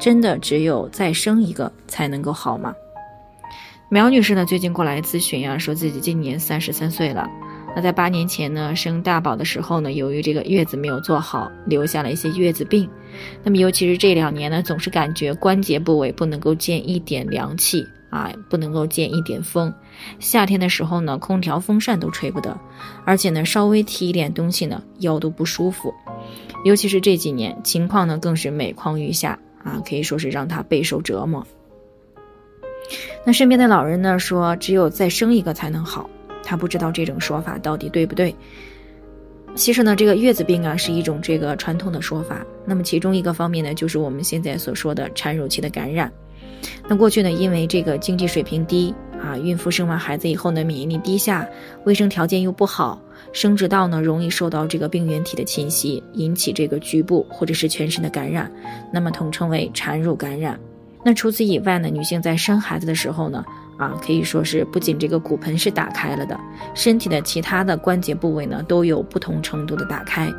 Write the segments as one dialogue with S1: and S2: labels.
S1: 真的只有再生一个才能够好吗？苗女士呢，最近过来咨询啊，说自己今年三十三岁了。那在八年前呢，生大宝的时候呢，由于这个月子没有做好，留下了一些月子病。那么尤其是这两年呢，总是感觉关节部位不能够见一点凉气啊，不能够见一点风。夏天的时候呢，空调风扇都吹不得，而且呢，稍微提一点东西呢，腰都不舒服。尤其是这几年，情况呢，更是每况愈下。啊，可以说是让他备受折磨。那身边的老人呢说，只有再生一个才能好。他不知道这种说法到底对不对。其实呢，这个月子病啊是一种这个传统的说法。那么其中一个方面呢，就是我们现在所说的产褥期的感染。那过去呢，因为这个经济水平低啊，孕妇生完孩子以后呢，免疫力低下，卫生条件又不好。生殖道呢容易受到这个病原体的侵袭，引起这个局部或者是全身的感染，那么统称为产褥感染。那除此以外呢，女性在生孩子的时候呢，啊可以说是不仅这个骨盆是打开了的，身体的其他的关节部位呢都有不同程度的打开。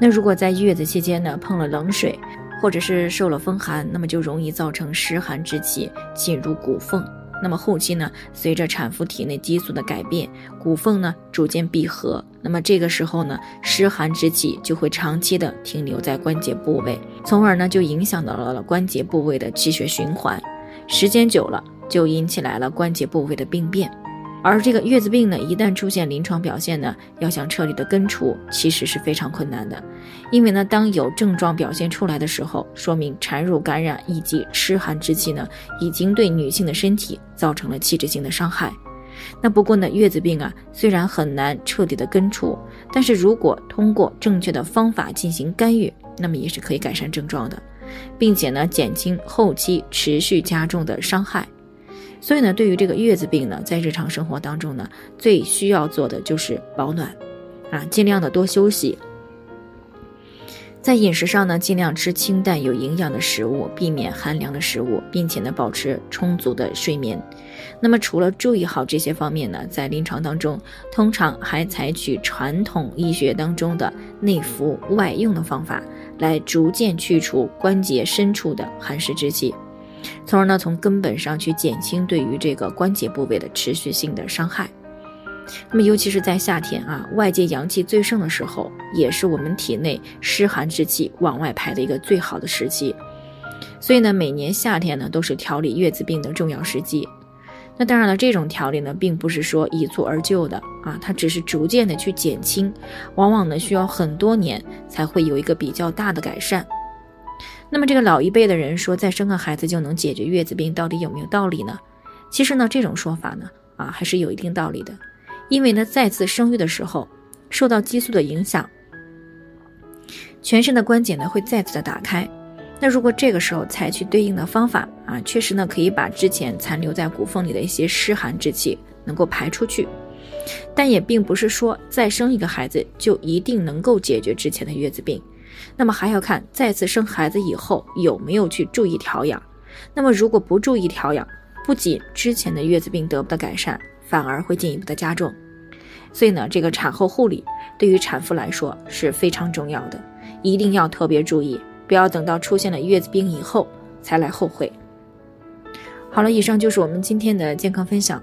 S1: 那如果在月子期间呢碰了冷水，或者是受了风寒，那么就容易造成湿寒之气进入骨缝。那么后期呢，随着产妇体内激素的改变，骨缝呢逐渐闭合，那么这个时候呢，湿寒之气就会长期的停留在关节部位，从而呢就影响到了关节部位的气血循环，时间久了就引起来了关节部位的病变。而这个月子病呢，一旦出现临床表现呢，要想彻底的根除，其实是非常困难的。因为呢，当有症状表现出来的时候，说明产褥感染以及湿寒之气呢，已经对女性的身体造成了器质性的伤害。那不过呢，月子病啊，虽然很难彻底的根除，但是如果通过正确的方法进行干预，那么也是可以改善症状的，并且呢，减轻后期持续加重的伤害。所以呢，对于这个月子病呢，在日常生活当中呢，最需要做的就是保暖，啊，尽量的多休息。在饮食上呢，尽量吃清淡有营养的食物，避免寒凉的食物，并且呢，保持充足的睡眠。那么，除了注意好这些方面呢，在临床当中，通常还采取传统医学当中的内服外用的方法，来逐渐去除关节深处的寒湿之气。从而呢，从根本上去减轻对于这个关节部位的持续性的伤害。那么，尤其是在夏天啊，外界阳气最盛的时候，也是我们体内湿寒之气往外排的一个最好的时期。所以呢，每年夏天呢，都是调理月子病的重要时机。那当然了，这种调理呢，并不是说一蹴而就的啊，它只是逐渐的去减轻，往往呢，需要很多年才会有一个比较大的改善。那么这个老一辈的人说再生个孩子就能解决月子病，到底有没有道理呢？其实呢，这种说法呢，啊还是有一定道理的。因为呢，再次生育的时候，受到激素的影响，全身的关节呢会再次的打开。那如果这个时候采取对应的方法啊，确实呢可以把之前残留在骨缝里的一些湿寒之气能够排出去。但也并不是说再生一个孩子就一定能够解决之前的月子病。那么还要看再次生孩子以后有没有去注意调养。那么如果不注意调养，不仅之前的月子病得不到改善，反而会进一步的加重。所以呢，这个产后护理对于产妇来说是非常重要的，一定要特别注意，不要等到出现了月子病以后才来后悔。好了，以上就是我们今天的健康分享。